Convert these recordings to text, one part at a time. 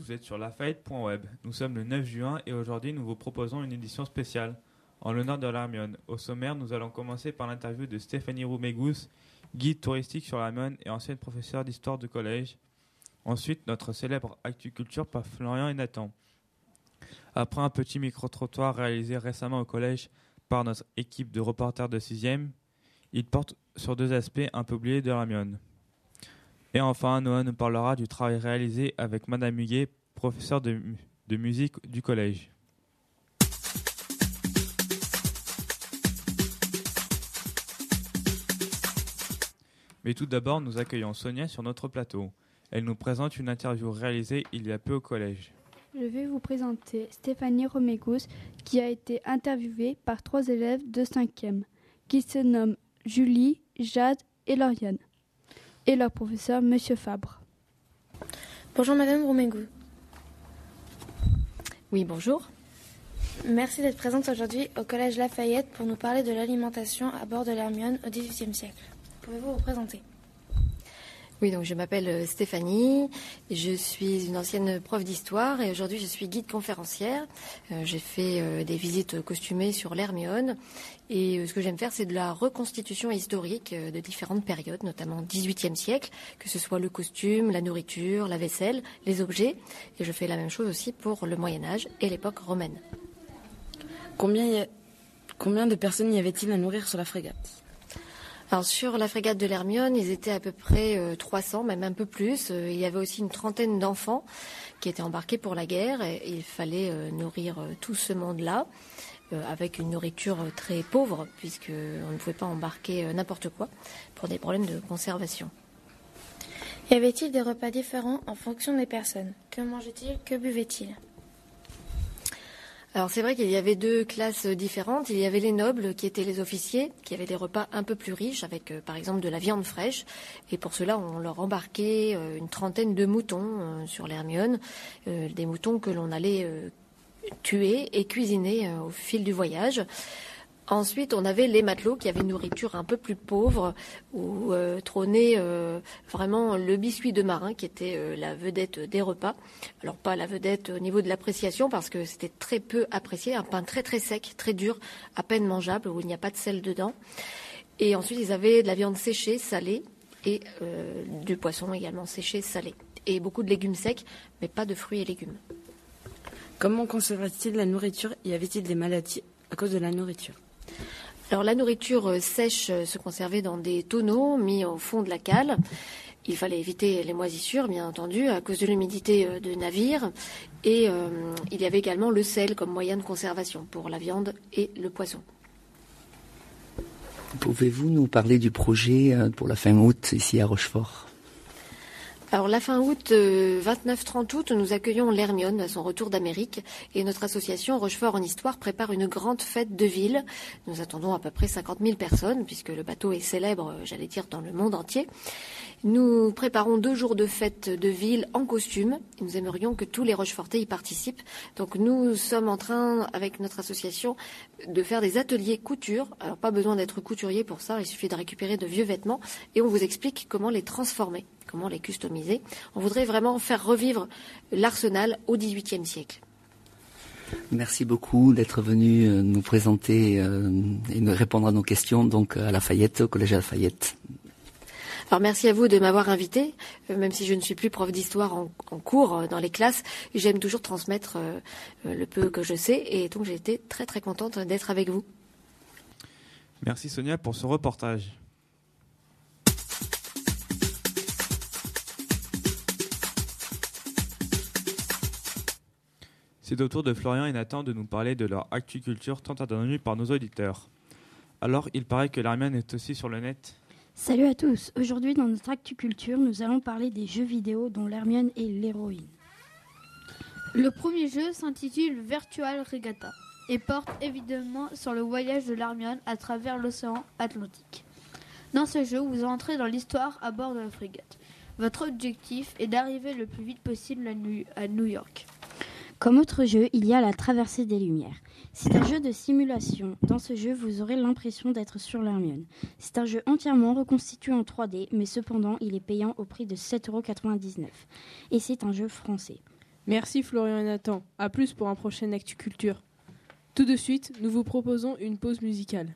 Vous êtes sur lafayette.web. Nous sommes le 9 juin et aujourd'hui nous vous proposons une édition spéciale en l'honneur de l'Hermione. Au sommaire, nous allons commencer par l'interview de Stéphanie Roumégous, guide touristique sur l'Hermione et ancienne professeure d'histoire de collège. Ensuite, notre célèbre Actu Culture par Florian et Nathan. Après un petit micro-trottoir réalisé récemment au collège par notre équipe de reporters de 6e, il porte sur deux aspects un peu oubliés de l'Hermione. Et enfin, Noah nous parlera du travail réalisé avec Madame Huguet, professeure de, musique du collège. Mais tout d'abord, nous accueillons Sonia sur notre plateau. Elle nous présente une interview réalisée il y a peu au collège. Je vais vous présenter Stéphanie Romégous, qui a été interviewée par trois élèves de 5e, qui se nomment Julie, Jade et Lauriane, et leur professeur, Monsieur Fabre. Bonjour Madame Romégous. Oui, bonjour. Merci d'être présente aujourd'hui au Collège Lafayette pour nous parler de l'alimentation à bord de l'Hermione au XVIIIe siècle. Pouvez-vous vous présenter? Oui, donc je m'appelle euh, Stéphanie, je suis une ancienne prof d'histoire et aujourd'hui je suis guide conférencière. Euh, J'ai fait euh, des visites costumées sur l'Hermione et ce que j'aime faire c'est de la reconstitution historique de différentes périodes, notamment 18e siècle, que ce soit le costume, la nourriture, la vaisselle, les objets et je fais la même chose aussi pour le Moyen Âge et l'époque romaine. Combien, combien de personnes y avait-il à nourrir sur la frégate? Sur la frégate de l'Hermione, ils étaient à peu près euh, 300, même un peu plus. Euh, il y avait aussi une trentaine d'enfants qui étaient embarqués pour la guerre et il fallait euh, nourrir euh, tout ce monde-là euh, avec une nourriture euh, très pauvre puisque on ne pouvait pas embarquer euh, n'importe quoi pour des problèmes de conservation. Y avait-il des repas différents en fonction des personnes? Que mangeait-il? Que buvait-il? Alors c'est vrai qu'il y avait deux classes différentes. Il y avait les nobles qui étaient les officiers, qui avaient des repas un peu plus riches avec euh, par exemple de la viande fraîche. Et pour cela, on leur embarquait euh, une trentaine de moutons euh, sur l'Hermione, des moutons que l'on allait tuer et cuisiner au fil du voyage. Ensuite, on avait les matelots qui avaient une nourriture un peu plus pauvre, où euh, trônait euh, vraiment le biscuit de marin, qui était euh, la vedette des repas. Alors pas la vedette au niveau de l'appréciation, parce que c'était très peu apprécié, un pain très très sec, très dur, à peine mangeable, où il n'y a pas de sel dedans. Et ensuite, ils avaient de la viande séchée, salée, et du poisson également séché, salé. Et beaucoup de légumes secs, mais pas de fruits et légumes. Comment conservait-il la nourriture? Y avait-il des maladies à cause de la nourriture? Alors la nourriture euh, sèche euh, se conservait dans des tonneaux mis au fond de la cale. Il fallait éviter les moisissures, bien entendu, à cause de l'humidité euh, de navire. Et il y avait également le sel comme moyen de conservation pour la viande et le poisson. Pouvez-vous nous parler du projet pour la fin août ici à Rochefort? Alors la fin août, euh, 29-30 août, nous accueillons l'Hermione à son retour d'Amérique et notre association Rochefort en Histoire prépare une grande fête de ville. Nous attendons à peu près 50 000 personnes puisque le bateau est célèbre, euh, j'allais dire, dans le monde entier. Nous préparons deux jours de fête de ville en costume. Nous aimerions que tous les Rochefortais y participent. Donc nous sommes en train, avec notre association, de faire des ateliers couture. Alors pas besoin d'être couturier pour ça, il suffit de récupérer de vieux vêtements et on vous explique comment les transformer, comment les customiser. On voudrait vraiment faire revivre l'arsenal au XVIIIe siècle. Merci beaucoup d'être venu euh, nous présenter euh, et nous répondre à nos questions donc à Lafayette, au Collège Lafayette. Alors merci à vous de m'avoir invité, Euh, même si je ne suis plus prof d'histoire en, en cours dans les classes, j'aime toujours transmettre le peu que je sais et donc j'ai été très très contente d'être avec vous. Merci Sonia pour ce reportage. C'est au tour de Florian et Nathan de nous parler de leur actu-culture tant attendue par nos auditeurs. Alors, il paraît que l'Armienne est aussi sur le net. Salut à tous. Aujourd'hui, dans notre Actu Culture, nous allons parler des jeux vidéo dont l'Hermione est l'héroïne. Le premier jeu s'intitule Virtual Regatta et porte évidemment sur le voyage de l'Hermione à travers l'océan Atlantique. Dans ce jeu, vous entrez dans l'histoire à bord de la frégate. Votre objectif est d'arriver le plus vite possible à New York. Comme autre jeu, il y a la traversée des lumières. C'est un jeu de simulation. Dans ce jeu, vous aurez l'impression d'être sur l'Hermione. C'est un jeu entièrement reconstitué en 3D, mais cependant, il est payant au prix de 7,99€. Et c'est un jeu français. Merci Florian et Nathan. À plus pour un prochain Actu Culture. Tout de suite, nous vous proposons une pause musicale.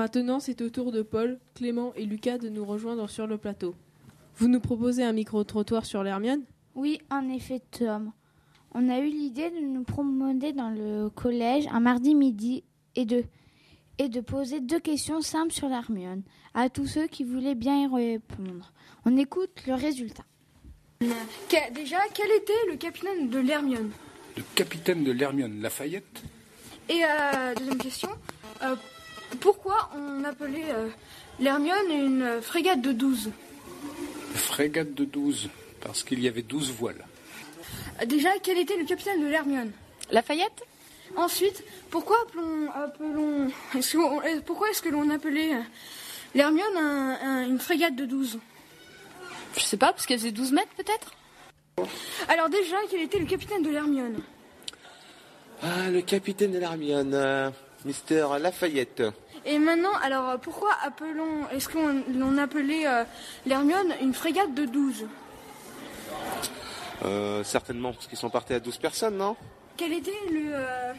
Maintenant, c'est au tour de Paul, Clément et Lucas de nous rejoindre sur le plateau. Vous nous proposez un micro-trottoir sur l'Hermione? Oui, en effet, Tom. On a eu l'idée de nous promener dans le collège un mardi midi et de, et de poser deux questions simples sur l'Hermione à tous ceux qui voulaient bien y répondre. On écoute le résultat. Que- déjà, quel était le capitaine de l'Hermione? Le capitaine de l'Hermione Lafayette? Et euh, deuxième question, euh, pourquoi on appelait euh, l'Hermione une euh, frégate de 12 Frégate de 12, parce qu'il y avait 12 voiles. Déjà, quel était le capitaine de l'Hermione? Lafayette? Ensuite, pourquoi appelons, appelons est-ce qu'on- euh, pourquoi est-ce que l'on appelait euh, l'Hermione un- un- une frégate de 12 Je sais pas, parce qu'elle faisait 12 mètres peut-être? Alors déjà, quel était le capitaine de l'Hermione? Ah, le capitaine de l'Hermione, euh, Mister Lafayette. Et maintenant, alors pourquoi appelons, est-ce qu'on l'on appelait euh, l'Hermione une frégate de 12 Euh, certainement parce qu'ils sont partis à 12 personnes, non? Quel était le, euh,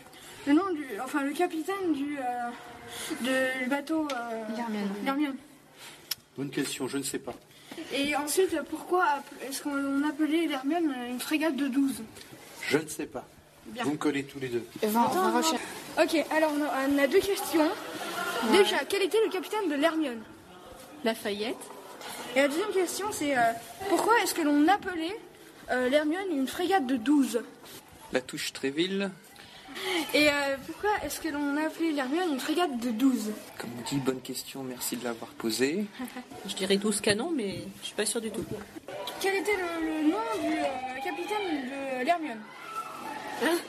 le nom du, enfin le capitaine du, euh, du bateau euh, l'Hermione Bonne question, je ne sais pas. Et ensuite, pourquoi est-ce qu'on appelait l'Hermione une frégate de 12 Je ne sais pas. Bien. Vous me collez tous les deux. Ok, alors on a, on a deux questions. Déjà, quel était le capitaine de l'Hermione? Lafayette. Et la deuxième question, c'est euh, pourquoi est-ce que l'on appelait euh, l'Hermione une frégate de 12 La touche Tréville. Et euh, pourquoi est-ce que l'on appelait l'Hermione une frégate de 12 Comme on dit, bonne question, merci de l'avoir posée. Je dirais 12 canons, mais je suis pas sûre du tout. Quel était le, le nom du euh, capitaine de l'Hermione?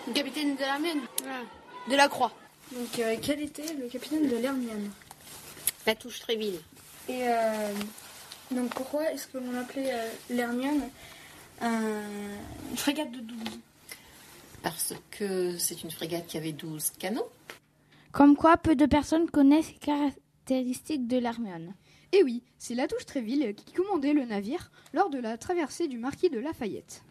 Le capitaine de l'Hermione? De la Croix. Donc, euh, quel était le capitaine de l'Hermione La touche Tréville. Et euh, donc, pourquoi est-ce que l'on appelait euh, l'Hermione un- une frégate de 12 Parce que c'est une frégate qui avait 12 canons. Comme quoi, peu de personnes connaissent les caractéristiques de l'Hermione. Et oui, c'est la touche Tréville qui commandait le navire lors de la traversée du marquis de Lafayette.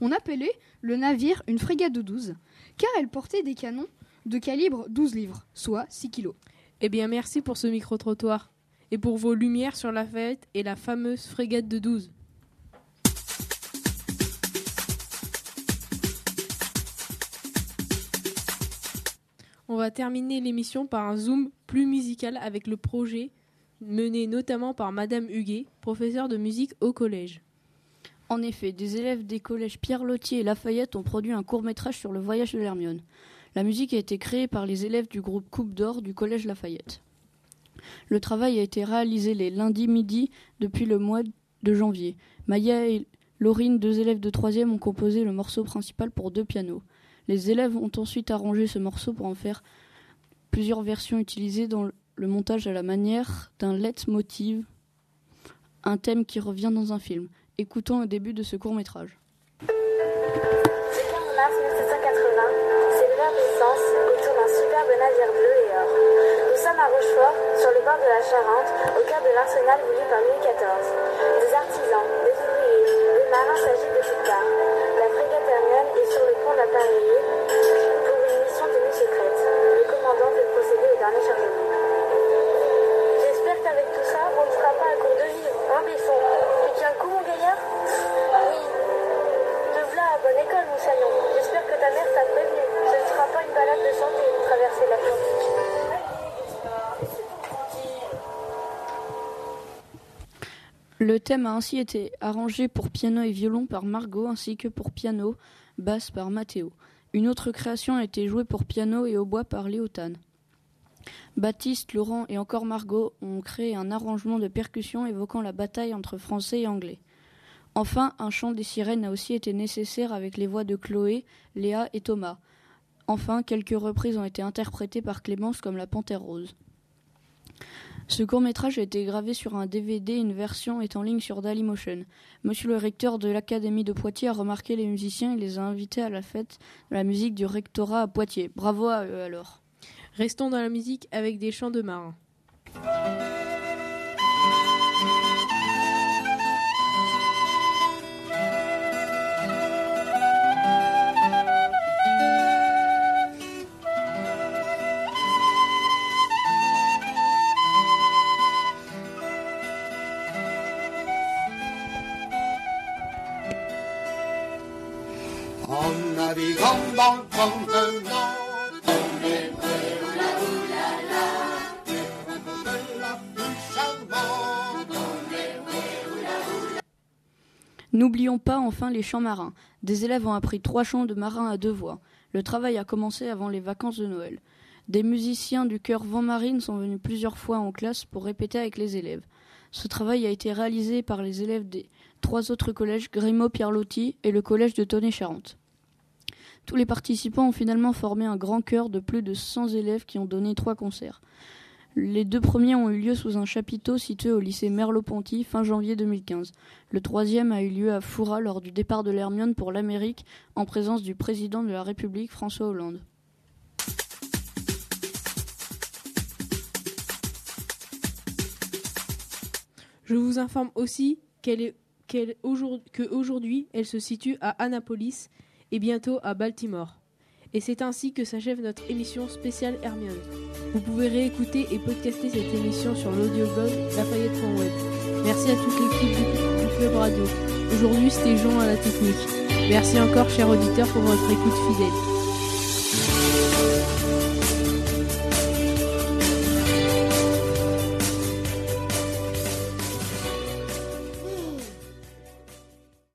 On appelait le navire une frégate de 12, car elle portait des canons de calibre 12 livres, soit 6 kilos. Eh bien, merci pour ce micro-trottoir. Et pour vos lumières sur Lafayette et la fameuse frégate de 12. On va terminer l'émission par un zoom plus musical avec le projet mené notamment par Madame Huguet, professeure de musique au collège. En effet, des élèves des collèges Pierre Lottier et Lafayette ont produit un court-métrage sur le voyage de l'Hermione. La musique a été créée par les élèves du groupe Coupe d'Or du collège Lafayette. Le travail a été réalisé les lundis midi depuis le mois de janvier. Maya et Laurine, deux élèves de troisième, ont composé le morceau principal pour deux pianos. Les élèves ont ensuite arrangé ce morceau pour en faire plusieurs versions utilisées dans le montage à la manière d'un leitmotiv, un thème qui revient dans un film. Écoutons le début de ce court métrage. Le 15 mars 1780, c'est l'heure d'essence autour d'un superbe navire bleu et or. Nous sommes à Rochefort, sur le bord de la Charente, au cœur de l'arsenal voulu par Louis Le thème a ainsi été arrangé pour piano et violon par Margot ainsi que pour piano, basse par Matteo. Une autre création a été jouée pour piano et hautbois par Léotane. Baptiste, Laurent et encore Margot ont créé un arrangement de percussion évoquant la bataille entre français et anglais. Enfin, un chant des sirènes a aussi été nécessaire avec les voix de Chloé, Léa et Thomas. Enfin, quelques reprises ont été interprétées par Clémence comme la Panthère Rose. Ce court-métrage a été gravé sur un DVD, une version est en ligne sur Dailymotion. Monsieur le recteur de l'Académie de Poitiers a remarqué les musiciens et les a invités à la fête de la musique du rectorat à Poitiers. Bravo à eux alors. Restons dans la musique avec des chants de marins. N'oublions pas enfin les chants marins. Des élèves ont appris trois chants de marins à deux voix. Le travail a commencé avant les vacances de Noël. Des musiciens du chœur Vent Marine sont venus plusieurs fois en classe pour répéter avec les élèves. Ce travail a été réalisé par les élèves des trois autres collèges Grimaud Pierlotti et le collège de Tonnet-Charente. Tous les participants ont finalement formé un grand chœur de plus de 100 élèves qui ont donné trois concerts. Les deux premiers ont eu lieu sous un chapiteau situé au lycée Merleau-Ponty fin janvier 2015. Le troisième a eu lieu à Foura lors du départ de l'Hermione pour l'Amérique en présence du président de la République François Hollande. Je vous informe aussi qu'aujourd'hui, elle se situe à Annapolis et bientôt à Baltimore. Et c'est ainsi que s'achève notre émission spéciale Hermione. Vous pouvez réécouter et podcaster cette émission sur l'audioblog lafayette.web. Merci à toute l'équipe du, du Club Radio. Aujourd'hui, c'était Jean à la technique. Merci encore, chers auditeurs, pour votre écoute fidèle.